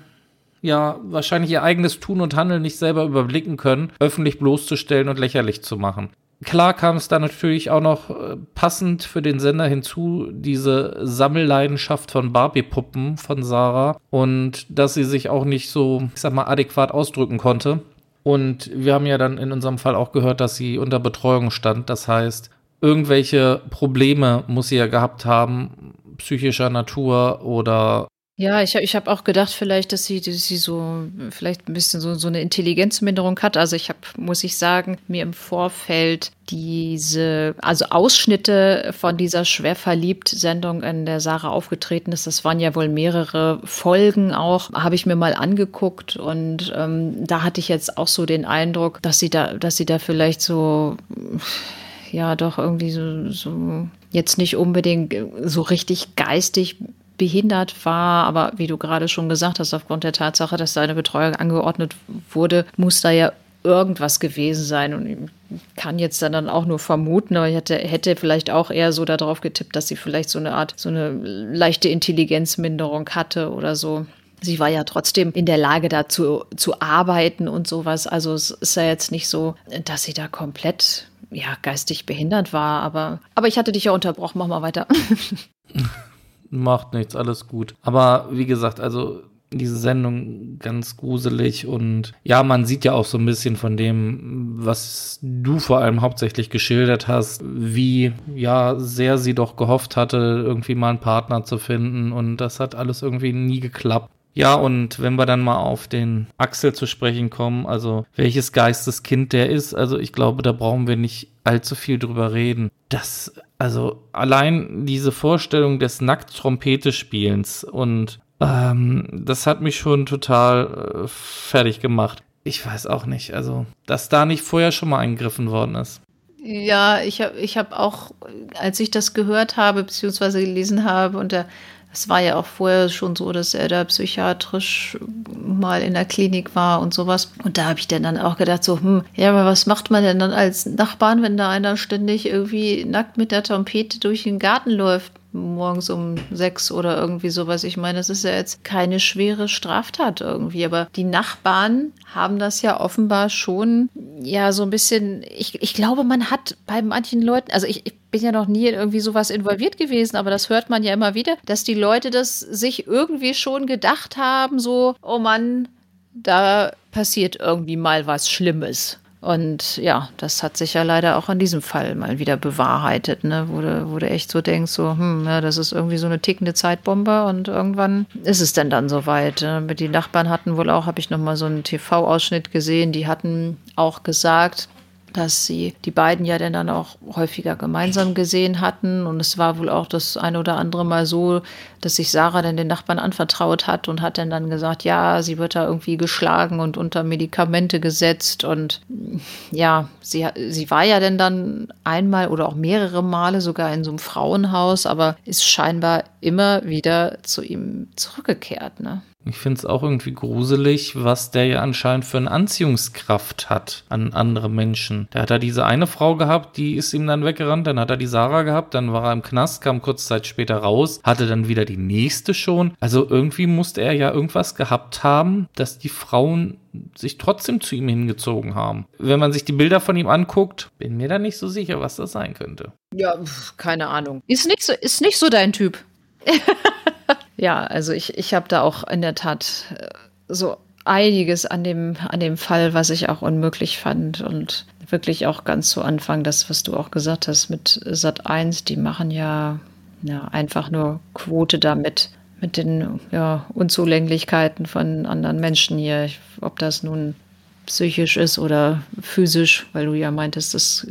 ja wahrscheinlich ihr eigenes Tun und Handeln nicht selber überblicken können, öffentlich bloßzustellen und lächerlich zu machen. Klar kam es da natürlich auch noch äh, passend für den Sender hinzu, diese Sammelleidenschaft von Barbie-Puppen von Sarah und dass sie sich auch nicht so, ich sag mal, adäquat ausdrücken konnte. Und wir haben ja dann in unserem Fall auch gehört, dass sie unter Betreuung stand. Das heißt, irgendwelche Probleme muss sie ja gehabt haben, psychischer Natur oder ja, ich, ich habe auch gedacht, vielleicht, dass sie, dass sie so vielleicht ein bisschen so, so eine Intelligenzminderung hat. Also ich habe, muss ich sagen, mir im Vorfeld diese, also Ausschnitte von dieser schwer verliebt Sendung, in der Sarah aufgetreten ist, das waren ja wohl mehrere Folgen auch, habe ich mir mal angeguckt und ähm, da hatte ich jetzt auch so den Eindruck, dass sie da, dass sie da vielleicht so ja doch irgendwie so, so jetzt nicht unbedingt so richtig geistig behindert war, aber wie du gerade schon gesagt hast, aufgrund der Tatsache, dass seine Betreuung angeordnet wurde, muss da ja irgendwas gewesen sein und ich kann jetzt dann auch nur vermuten, aber ich hätte, hätte vielleicht auch eher so darauf getippt, dass sie vielleicht so eine Art, so eine leichte Intelligenzminderung hatte oder so. Sie war ja trotzdem in der Lage, da zu, zu arbeiten und sowas. Also es ist ja jetzt nicht so, dass sie da komplett ja, geistig behindert war, aber, aber ich hatte dich ja unterbrochen, mach mal weiter. Macht nichts, alles gut. Aber wie gesagt, also diese Sendung ganz gruselig und ja, man sieht ja auch so ein bisschen von dem, was du vor allem hauptsächlich geschildert hast, wie ja sehr sie doch gehofft hatte, irgendwie mal einen Partner zu finden und das hat alles irgendwie nie geklappt. Ja, und wenn wir dann mal auf den Axel zu sprechen kommen, also welches Geisteskind der ist, also ich glaube, da brauchen wir nicht allzu viel drüber reden. Das, also allein diese Vorstellung des Nackt-Trompete-Spielens und ähm, das hat mich schon total äh, fertig gemacht. Ich weiß auch nicht, also, dass da nicht vorher schon mal eingegriffen worden ist. Ja, ich habe ich hab auch, als ich das gehört habe, beziehungsweise gelesen habe, und der es war ja auch vorher schon so, dass er da psychiatrisch mal in der Klinik war und sowas. Und da habe ich dann auch gedacht, so, hm, ja, aber was macht man denn dann als Nachbarn, wenn da einer ständig irgendwie nackt mit der Trompete durch den Garten läuft? Morgens um sechs oder irgendwie sowas. Ich meine, das ist ja jetzt keine schwere Straftat irgendwie, aber die Nachbarn haben das ja offenbar schon, ja, so ein bisschen, ich, ich glaube, man hat bei manchen Leuten, also ich, ich bin ja noch nie in irgendwie sowas involviert gewesen, aber das hört man ja immer wieder, dass die Leute das sich irgendwie schon gedacht haben, so, oh Mann, da passiert irgendwie mal was Schlimmes. Und ja, das hat sich ja leider auch in diesem Fall mal wieder bewahrheitet, ne? wo, du, wo du echt so denkst, so, hm, ja, das ist irgendwie so eine tickende Zeitbombe und irgendwann ist es denn dann soweit. Ne? Die Nachbarn hatten wohl auch, habe ich nochmal so einen TV-Ausschnitt gesehen, die hatten auch gesagt, dass sie die beiden ja dann auch häufiger gemeinsam gesehen hatten. Und es war wohl auch das eine oder andere Mal so, dass sich Sarah dann den Nachbarn anvertraut hat und hat dann dann gesagt, ja, sie wird da irgendwie geschlagen und unter Medikamente gesetzt. Und ja, sie, sie war ja dann dann einmal oder auch mehrere Male sogar in so einem Frauenhaus, aber ist scheinbar immer wieder zu ihm zurückgekehrt. Ne? Ich finde es auch irgendwie gruselig, was der ja anscheinend für eine Anziehungskraft hat an andere Menschen. Der hat da diese eine Frau gehabt, die ist ihm dann weggerannt, dann hat er die Sarah gehabt, dann war er im Knast, kam kurz Zeit später raus, hatte dann wieder die nächste schon. Also irgendwie musste er ja irgendwas gehabt haben, dass die Frauen sich trotzdem zu ihm hingezogen haben. Wenn man sich die Bilder von ihm anguckt, bin mir da nicht so sicher, was das sein könnte. Ja, keine Ahnung. Ist nicht so, ist nicht so dein Typ. Ja, also ich, ich habe da auch in der Tat äh, so einiges an dem, an dem Fall, was ich auch unmöglich fand und wirklich auch ganz zu Anfang, das, was du auch gesagt hast mit Sat 1, die machen ja, ja einfach nur Quote damit, mit den ja, Unzulänglichkeiten von anderen Menschen hier. ob das nun psychisch ist oder physisch, weil du ja meintest, das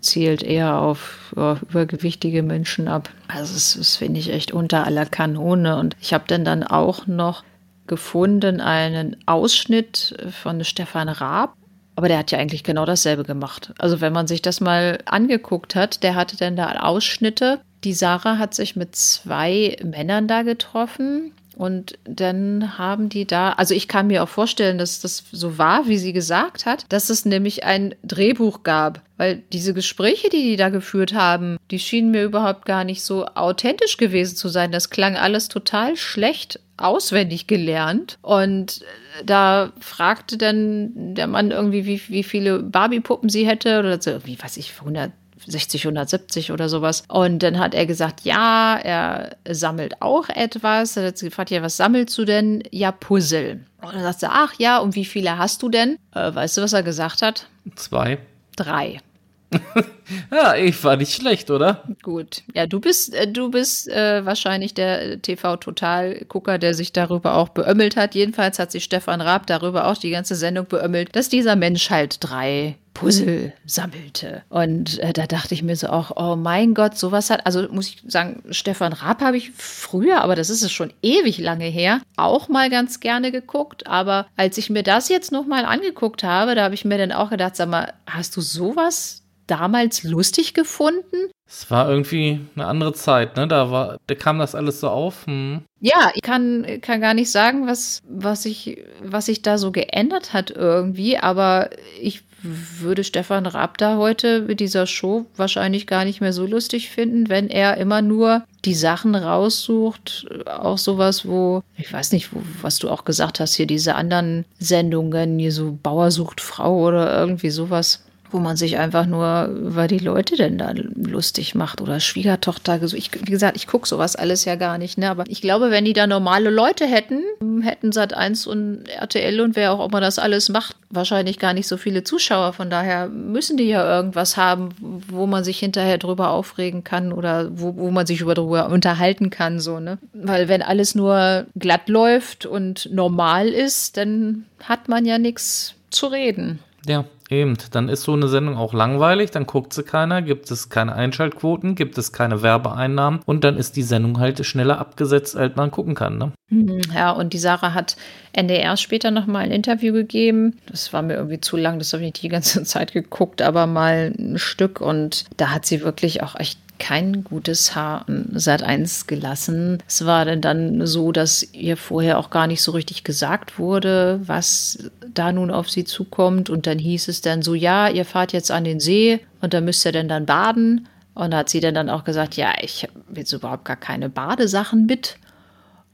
zielt eher auf ja, übergewichtige Menschen ab. Also das, das finde ich echt unter aller Kanone. Und ich habe dann dann auch noch gefunden einen Ausschnitt von Stefan Raab. Aber der hat ja eigentlich genau dasselbe gemacht. Also wenn man sich das mal angeguckt hat, der hatte dann da Ausschnitte. Die Sarah hat sich mit zwei Männern da getroffen und dann haben die da, also ich kann mir auch vorstellen, dass das so war, wie sie gesagt hat, dass es nämlich ein Drehbuch gab. Weil diese Gespräche, die die da geführt haben, die schienen mir überhaupt gar nicht so authentisch gewesen zu sein. Das klang alles total schlecht auswendig gelernt. Und da fragte dann der Mann irgendwie, wie, wie viele Barbie-Puppen sie hätte oder so, wie weiß ich, 100 60, 170 oder sowas. Und dann hat er gesagt, ja, er sammelt auch etwas. Er hat gefragt, ja, was sammelst du denn? Ja, Puzzle. Und dann sagt er, ach ja, und wie viele hast du denn? Äh, weißt du, was er gesagt hat? Zwei. Drei. ja, ich war nicht schlecht, oder? Gut. Ja, du bist, äh, du bist äh, wahrscheinlich der TV-Total-Gucker, der sich darüber auch beömmelt hat. Jedenfalls hat sich Stefan Raab darüber auch die ganze Sendung beömmelt, dass dieser Mensch halt drei Puzzle sammelte. Und äh, da dachte ich mir so auch, oh mein Gott, sowas hat, also muss ich sagen, Stefan Raab habe ich früher, aber das ist es schon ewig lange her, auch mal ganz gerne geguckt. Aber als ich mir das jetzt nochmal angeguckt habe, da habe ich mir dann auch gedacht, sag mal, hast du sowas damals lustig gefunden? Es war irgendwie eine andere Zeit, ne? Da war, da kam das alles so auf. Hm. Ja, ich kann, kann gar nicht sagen, was, was sich was sich da so geändert hat irgendwie, aber ich würde Stefan Raab da heute mit dieser Show wahrscheinlich gar nicht mehr so lustig finden, wenn er immer nur die Sachen raussucht. Auch sowas, wo, ich weiß nicht, wo, was du auch gesagt hast, hier diese anderen Sendungen, hier so Bauer sucht Frau oder irgendwie sowas wo man sich einfach nur über die Leute denn da lustig macht oder Schwiegertochter. Ich, wie gesagt, ich gucke sowas alles ja gar nicht, ne? Aber ich glaube, wenn die da normale Leute hätten, hätten Sat 1 und RTL und wer auch immer das alles macht, wahrscheinlich gar nicht so viele Zuschauer. Von daher müssen die ja irgendwas haben, wo man sich hinterher drüber aufregen kann oder wo, wo man sich über drüber unterhalten kann, so, ne? Weil wenn alles nur glatt läuft und normal ist, dann hat man ja nichts zu reden. Ja, Eben, dann ist so eine Sendung auch langweilig, dann guckt sie keiner, gibt es keine Einschaltquoten, gibt es keine Werbeeinnahmen und dann ist die Sendung halt schneller abgesetzt, als man gucken kann. Ne? Mhm, ja, und die Sarah hat NDR später nochmal ein Interview gegeben. Das war mir irgendwie zu lang, das habe ich nicht die ganze Zeit geguckt, aber mal ein Stück und da hat sie wirklich auch echt kein gutes Haar seit eins gelassen. Es war denn dann so, dass ihr vorher auch gar nicht so richtig gesagt wurde, was da nun auf sie zukommt. Und dann hieß es dann so, ja, ihr fahrt jetzt an den See und da müsst ihr denn dann baden. Und da hat sie dann, dann auch gesagt, ja, ich habe jetzt überhaupt gar keine Badesachen mit.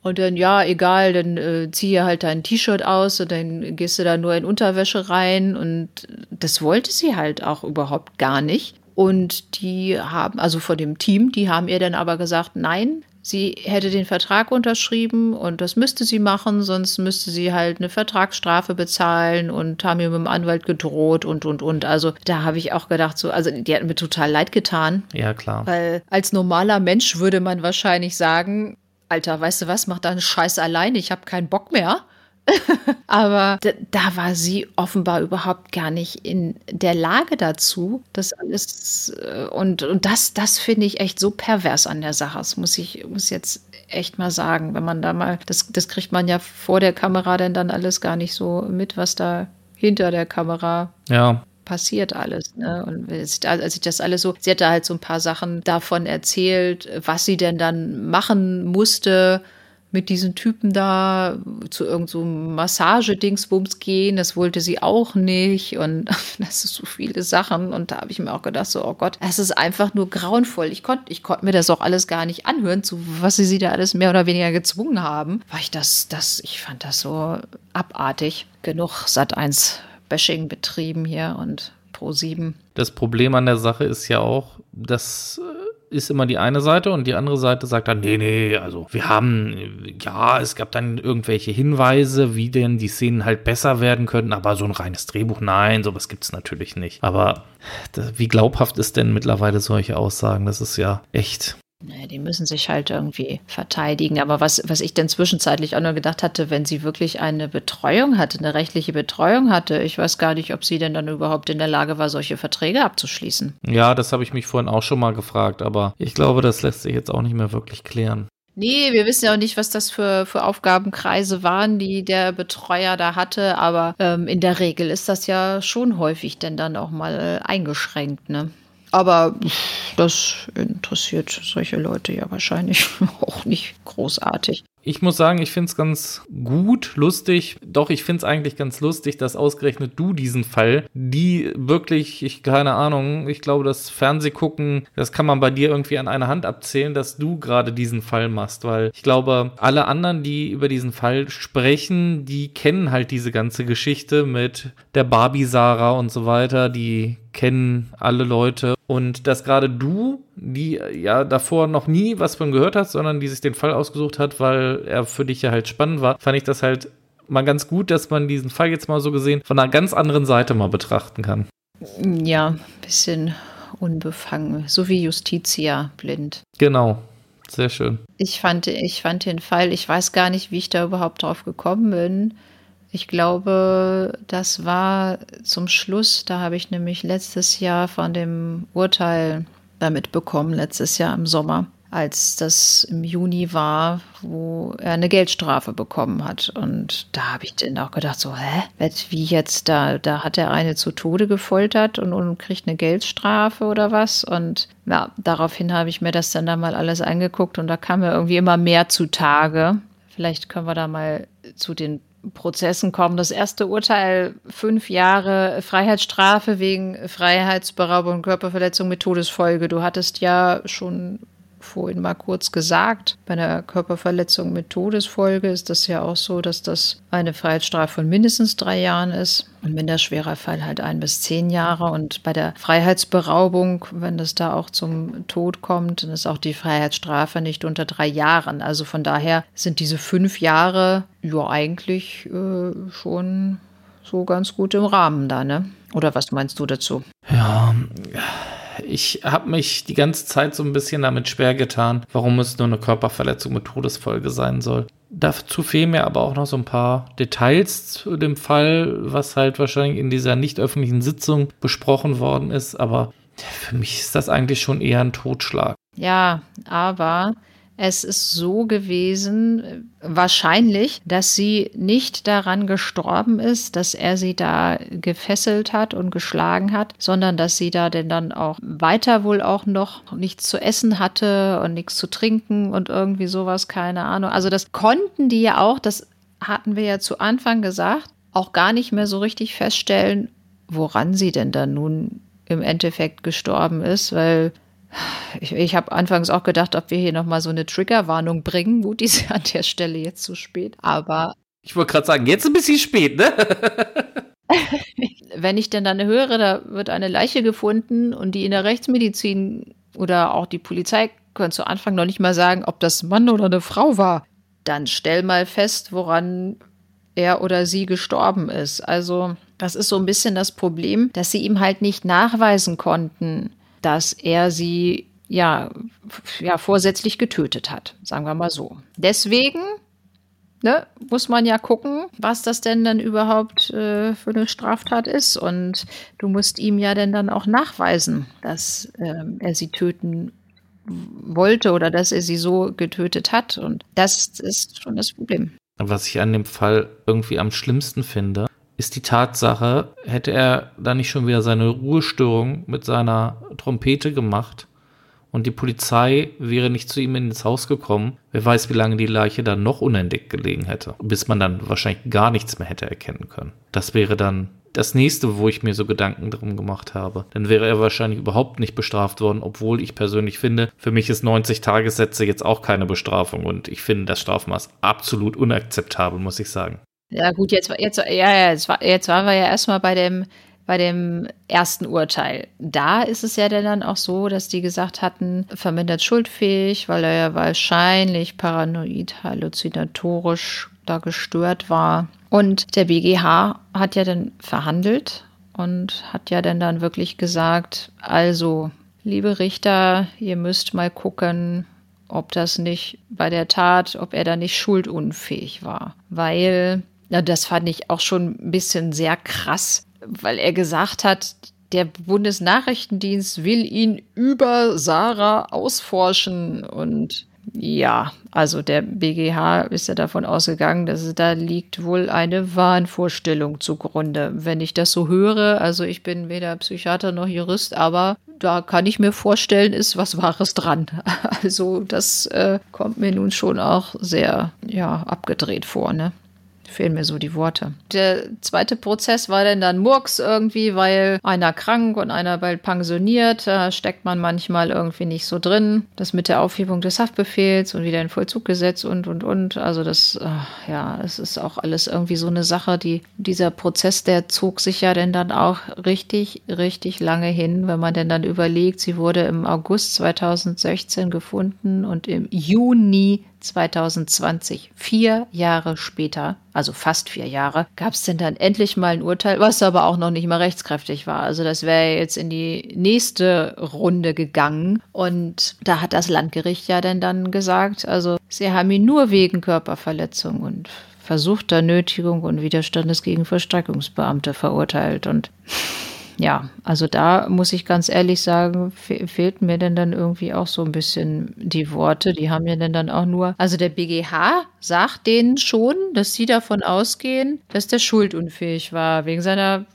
Und dann, ja, egal, dann äh, ziehe halt dein T-Shirt aus und dann gehst du da nur in Unterwäsche rein. Und das wollte sie halt auch überhaupt gar nicht. Und die haben, also von dem Team, die haben ihr dann aber gesagt, nein, sie hätte den Vertrag unterschrieben und das müsste sie machen, sonst müsste sie halt eine Vertragsstrafe bezahlen und haben ihr mit dem Anwalt gedroht und, und, und. Also da habe ich auch gedacht, so, also die hat mir total leid getan. Ja, klar. Weil als normaler Mensch würde man wahrscheinlich sagen, Alter, weißt du was, mach deinen Scheiß alleine, ich habe keinen Bock mehr. Aber da war sie offenbar überhaupt gar nicht in der Lage dazu, das alles äh, und, und das, das finde ich echt so pervers an der Sache. Das muss ich muss jetzt echt mal sagen, wenn man da mal, das, das kriegt man ja vor der Kamera denn dann alles gar nicht so mit, was da hinter der Kamera ja passiert alles. Ne? Und als ich das alles so, sie hat da halt so ein paar Sachen davon erzählt, was sie denn dann machen musste, mit diesen Typen da zu irgendeinem so Massagedingsbums gehen. Das wollte sie auch nicht. Und das ist so viele Sachen. Und da habe ich mir auch gedacht, so, oh Gott, es ist einfach nur grauenvoll. Ich konnte ich konnt mir das auch alles gar nicht anhören, zu was sie sie da alles mehr oder weniger gezwungen haben. Weil ich das, das, ich fand das so abartig. Genug Sat 1 Bashing betrieben hier und Pro 7. Das Problem an der Sache ist ja auch, dass ist immer die eine Seite und die andere Seite sagt dann, nee, nee, also wir haben, ja, es gab dann irgendwelche Hinweise, wie denn die Szenen halt besser werden könnten, aber so ein reines Drehbuch, nein, sowas gibt es natürlich nicht. Aber wie glaubhaft ist denn mittlerweile solche Aussagen? Das ist ja echt Nee, die müssen sich halt irgendwie verteidigen. Aber was, was ich dann zwischenzeitlich auch nur gedacht hatte, wenn sie wirklich eine Betreuung hatte, eine rechtliche Betreuung hatte, ich weiß gar nicht, ob sie denn dann überhaupt in der Lage war, solche Verträge abzuschließen. Ja, das habe ich mich vorhin auch schon mal gefragt, aber ich glaube, das lässt sich jetzt auch nicht mehr wirklich klären. Nee, wir wissen ja auch nicht, was das für, für Aufgabenkreise waren, die der Betreuer da hatte, aber ähm, in der Regel ist das ja schon häufig denn dann auch mal eingeschränkt, ne? Aber das interessiert solche Leute ja wahrscheinlich auch nicht großartig. Ich muss sagen, ich finde es ganz gut, lustig. Doch, ich finde es eigentlich ganz lustig, dass ausgerechnet du diesen Fall, die wirklich, ich keine Ahnung, ich glaube, das Fernsehgucken, das kann man bei dir irgendwie an einer Hand abzählen, dass du gerade diesen Fall machst, weil ich glaube, alle anderen, die über diesen Fall sprechen, die kennen halt diese ganze Geschichte mit der Barbie Sarah und so weiter, die kennen alle Leute und dass gerade du, die ja davor noch nie was von gehört hast, sondern die sich den Fall ausgesucht hat, weil er für dich ja halt spannend war, fand ich das halt mal ganz gut, dass man diesen Fall jetzt mal so gesehen von einer ganz anderen Seite mal betrachten kann. Ja, ein bisschen unbefangen, so wie Justitia blind. Genau, sehr schön. Ich fand, ich fand den Fall, ich weiß gar nicht, wie ich da überhaupt drauf gekommen bin. Ich glaube, das war zum Schluss, da habe ich nämlich letztes Jahr von dem Urteil damit bekommen, letztes Jahr im Sommer als das im Juni war, wo er eine Geldstrafe bekommen hat. Und da habe ich dann auch gedacht, so, hä? Wie jetzt? Da, da hat er eine zu Tode gefoltert und, und kriegt eine Geldstrafe oder was? Und ja, daraufhin habe ich mir das dann da mal alles angeguckt und da kam mir irgendwie immer mehr zutage. Vielleicht können wir da mal zu den Prozessen kommen. Das erste Urteil, fünf Jahre Freiheitsstrafe wegen Freiheitsberaubung und Körperverletzung mit Todesfolge. Du hattest ja schon vorhin mal kurz gesagt. Bei einer Körperverletzung mit Todesfolge ist das ja auch so, dass das eine Freiheitsstrafe von mindestens drei Jahren ist und wenn der schwerer Fall halt ein bis zehn Jahre. Und bei der Freiheitsberaubung, wenn das da auch zum Tod kommt, dann ist auch die Freiheitsstrafe nicht unter drei Jahren. Also von daher sind diese fünf Jahre ja eigentlich äh, schon so ganz gut im Rahmen da, ne? Oder was meinst du dazu? Ja, ich habe mich die ganze Zeit so ein bisschen damit schwer getan, warum es nur eine Körperverletzung mit Todesfolge sein soll. Dazu fehlen mir aber auch noch so ein paar Details zu dem Fall, was halt wahrscheinlich in dieser nicht öffentlichen Sitzung besprochen worden ist. Aber für mich ist das eigentlich schon eher ein Totschlag. Ja, aber es ist so gewesen, wahrscheinlich, dass sie nicht daran gestorben ist, dass er sie da gefesselt hat und geschlagen hat, sondern dass sie da denn dann auch weiter wohl auch noch nichts zu essen hatte und nichts zu trinken und irgendwie sowas, keine Ahnung. Also das konnten die ja auch, das hatten wir ja zu Anfang gesagt, auch gar nicht mehr so richtig feststellen, woran sie denn dann nun im Endeffekt gestorben ist, weil ich, ich habe anfangs auch gedacht, ob wir hier nochmal so eine Triggerwarnung bringen. Gut, die ist an der Stelle jetzt zu spät. Aber. Ich wollte gerade sagen, jetzt ein bisschen spät, ne? Wenn ich denn dann höre, da wird eine Leiche gefunden und die in der Rechtsmedizin oder auch die Polizei können zu Anfang noch nicht mal sagen, ob das Mann oder eine Frau war, dann stell mal fest, woran er oder sie gestorben ist. Also, das ist so ein bisschen das Problem, dass sie ihm halt nicht nachweisen konnten, dass er sie ja, ja vorsätzlich getötet hat, sagen wir mal so. Deswegen ne, muss man ja gucken, was das denn dann überhaupt äh, für eine Straftat ist. Und du musst ihm ja denn dann auch nachweisen, dass äh, er sie töten wollte oder dass er sie so getötet hat. Und das ist schon das Problem. Was ich an dem Fall irgendwie am schlimmsten finde, ist die Tatsache, hätte er da nicht schon wieder seine Ruhestörung mit seiner Trompete gemacht und die Polizei wäre nicht zu ihm ins Haus gekommen, wer weiß, wie lange die Leiche dann noch unentdeckt gelegen hätte, bis man dann wahrscheinlich gar nichts mehr hätte erkennen können. Das wäre dann das nächste, wo ich mir so Gedanken drum gemacht habe. Dann wäre er wahrscheinlich überhaupt nicht bestraft worden, obwohl ich persönlich finde, für mich ist 90 Tagessätze jetzt auch keine Bestrafung und ich finde das Strafmaß absolut unakzeptabel, muss ich sagen. Ja, gut, jetzt, jetzt, ja, ja, jetzt, jetzt waren wir ja erstmal bei dem, bei dem ersten Urteil. Da ist es ja dann auch so, dass die gesagt hatten, vermindert schuldfähig, weil er ja wahrscheinlich paranoid, halluzinatorisch da gestört war. Und der BGH hat ja dann verhandelt und hat ja dann dann wirklich gesagt, also, liebe Richter, ihr müsst mal gucken, ob das nicht bei der Tat, ob er da nicht schuldunfähig war. Weil ja, das fand ich auch schon ein bisschen sehr krass, weil er gesagt hat, der Bundesnachrichtendienst will ihn über Sarah ausforschen und ja, also der BGH ist ja davon ausgegangen, dass da liegt wohl eine Wahnvorstellung zugrunde. Wenn ich das so höre, also ich bin weder Psychiater noch Jurist, aber da kann ich mir vorstellen, ist was Wahres dran. Also das äh, kommt mir nun schon auch sehr ja, abgedreht vor. Ne? Fehlen mir so die Worte. Der zweite Prozess war denn dann Murks irgendwie, weil einer krank und einer bald pensioniert. Da steckt man manchmal irgendwie nicht so drin. Das mit der Aufhebung des Haftbefehls und wieder in Vollzug gesetzt und, und, und. Also das, äh, ja, es ist auch alles irgendwie so eine Sache, die, dieser Prozess, der zog sich ja denn dann auch richtig, richtig lange hin, wenn man denn dann überlegt, sie wurde im August 2016 gefunden und im Juni 2020, vier Jahre später, also fast vier Jahre, gab es denn dann endlich mal ein Urteil, was aber auch noch nicht mal rechtskräftig war. Also das wäre jetzt in die nächste Runde gegangen. Und da hat das Landgericht ja dann, dann gesagt, also sie haben ihn nur wegen Körperverletzung und versuchter Nötigung und Widerstandes gegen Verstreckungsbeamte verurteilt. Und ja, also da muss ich ganz ehrlich sagen, fe fehlten mir denn dann irgendwie auch so ein bisschen die Worte. Die haben ja dann auch nur, also der BGH sagt denen schon, dass sie davon ausgehen, dass der schuldunfähig war, wegen seiner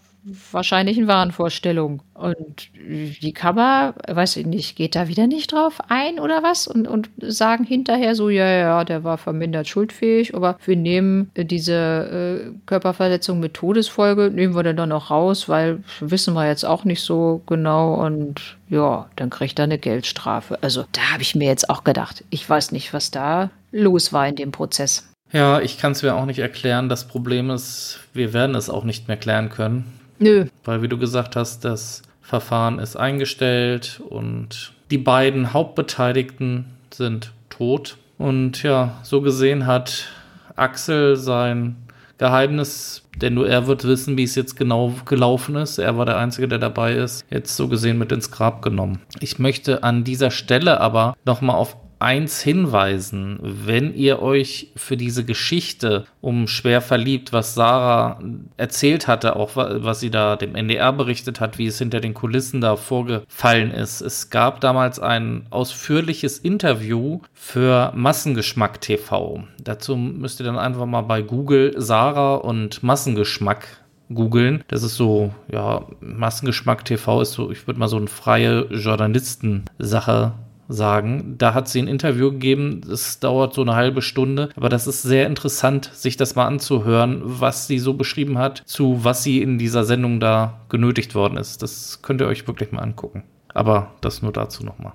wahrscheinlichen Wahnvorstellung. Und die Kammer, weiß ich nicht, geht da wieder nicht drauf ein oder was? Und, und sagen hinterher so, ja, ja, der war vermindert schuldfähig, aber wir nehmen diese äh, Körperverletzung mit Todesfolge, nehmen wir dann noch raus, weil wissen wir jetzt auch nicht so genau und ja, dann kriegt er eine Geldstrafe. Also da habe ich mir jetzt auch gedacht, ich weiß nicht, was da los war in dem Prozess. Ja, ich kann es mir auch nicht erklären. Das Problem ist, wir werden es auch nicht mehr klären können. Nö. Weil, wie du gesagt hast, das Verfahren ist eingestellt und die beiden Hauptbeteiligten sind tot. Und ja, so gesehen hat Axel sein Geheimnis, denn nur er wird wissen, wie es jetzt genau gelaufen ist. Er war der Einzige, der dabei ist, jetzt so gesehen mit ins Grab genommen. Ich möchte an dieser Stelle aber nochmal auf eins hinweisen, wenn ihr euch für diese Geschichte um schwer verliebt, was Sarah erzählt hatte, auch was sie da dem NDR berichtet hat, wie es hinter den Kulissen da vorgefallen ist. Es gab damals ein ausführliches Interview für Massengeschmack TV. Dazu müsst ihr dann einfach mal bei Google Sarah und Massengeschmack googeln. Das ist so, ja, Massengeschmack TV ist so, ich würde mal so eine freie Journalistensache sagen. Da hat sie ein Interview gegeben, es dauert so eine halbe Stunde, aber das ist sehr interessant, sich das mal anzuhören, was sie so beschrieben hat, zu was sie in dieser Sendung da genötigt worden ist. Das könnt ihr euch wirklich mal angucken. Aber das nur dazu nochmal.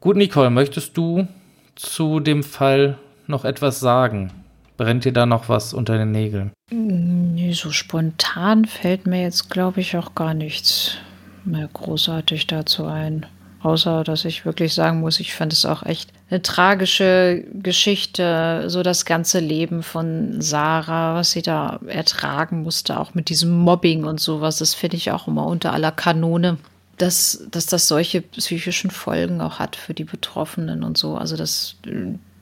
Gut, Nicole, möchtest du zu dem Fall noch etwas sagen? Brennt dir da noch was unter den Nägeln? Nee, so spontan fällt mir jetzt, glaube ich, auch gar nichts mehr großartig dazu ein. Außer, dass ich wirklich sagen muss, ich fand es auch echt eine tragische Geschichte, so das ganze Leben von Sarah, was sie da ertragen musste, auch mit diesem Mobbing und sowas. Das finde ich auch immer unter aller Kanone, dass, dass das solche psychischen Folgen auch hat für die Betroffenen und so. Also das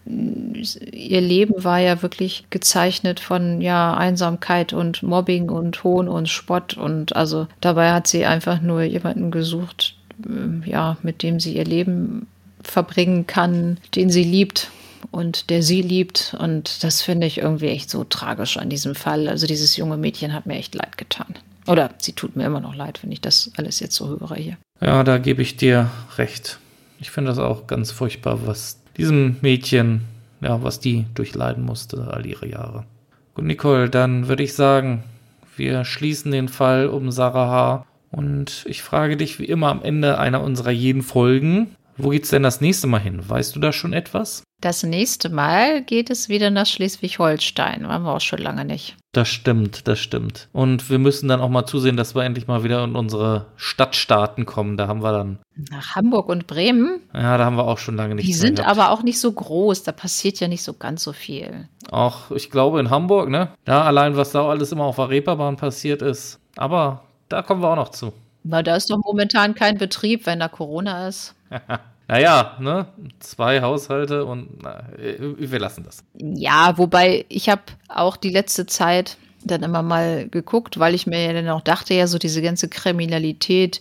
ihr Leben war ja wirklich gezeichnet von ja Einsamkeit und Mobbing und Hohn und Spott und also dabei hat sie einfach nur jemanden gesucht, ja, mit dem sie ihr Leben verbringen kann, den sie liebt und der sie liebt. Und das finde ich irgendwie echt so tragisch an diesem Fall. Also dieses junge Mädchen hat mir echt leid getan. Oder sie tut mir immer noch leid, wenn ich das alles jetzt so höre hier. Ja, da gebe ich dir recht. Ich finde das auch ganz furchtbar, was diesem Mädchen, ja, was die durchleiden musste all ihre Jahre. Gut, Nicole, dann würde ich sagen, wir schließen den Fall um Sarah H. Und ich frage dich wie immer am Ende einer unserer jeden Folgen, wo geht's denn das nächste Mal hin? Weißt du da schon etwas? Das nächste Mal geht es wieder nach Schleswig-Holstein. Waren wir auch schon lange nicht. Das stimmt, das stimmt. Und wir müssen dann auch mal zusehen, dass wir endlich mal wieder in unsere Stadtstaaten kommen. Da haben wir dann. Nach Hamburg und Bremen? Ja, da haben wir auch schon lange nicht. Die sind gehabt. aber auch nicht so groß. Da passiert ja nicht so ganz so viel. Auch, ich glaube, in Hamburg, ne? Ja, allein was da alles immer auf der Reeperbahn passiert ist. Aber da kommen wir auch noch zu. Na, da ist doch momentan kein Betrieb, wenn da Corona ist. naja, ne? Zwei Haushalte und na, wir lassen das. Ja, wobei ich habe auch die letzte Zeit dann immer mal geguckt, weil ich mir ja dann auch dachte, ja, so diese ganze Kriminalität,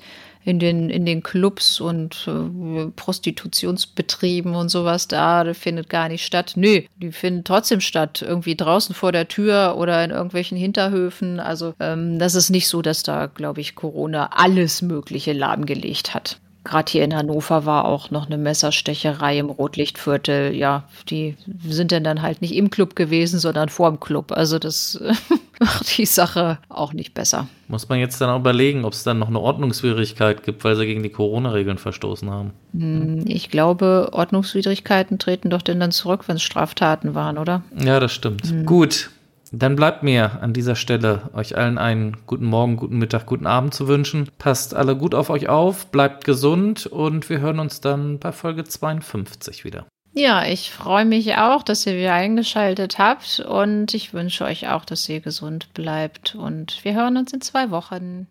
in den, in den Clubs und äh, Prostitutionsbetrieben und sowas da, das findet gar nicht statt. Nö, die finden trotzdem statt. Irgendwie draußen vor der Tür oder in irgendwelchen Hinterhöfen. Also ähm, das ist nicht so, dass da, glaube ich, Corona alles Mögliche lahmgelegt hat. Gerade hier in Hannover war auch noch eine Messerstecherei im Rotlichtviertel. Ja, die sind denn dann halt nicht im Club gewesen, sondern vor dem Club. Also das macht die Sache auch nicht besser. Muss man jetzt dann auch überlegen, ob es dann noch eine Ordnungswidrigkeit gibt, weil sie gegen die Corona-Regeln verstoßen haben. Hm, ich glaube, Ordnungswidrigkeiten treten doch denn dann zurück, wenn es Straftaten waren, oder? Ja, das stimmt. Hm. Gut, dann bleibt mir an dieser Stelle euch allen einen guten Morgen, guten Mittag, guten Abend zu wünschen. Passt alle gut auf euch auf, bleibt gesund und wir hören uns dann bei Folge 52 wieder. Ja, ich freue mich auch, dass ihr wieder eingeschaltet habt und ich wünsche euch auch, dass ihr gesund bleibt und wir hören uns in zwei Wochen.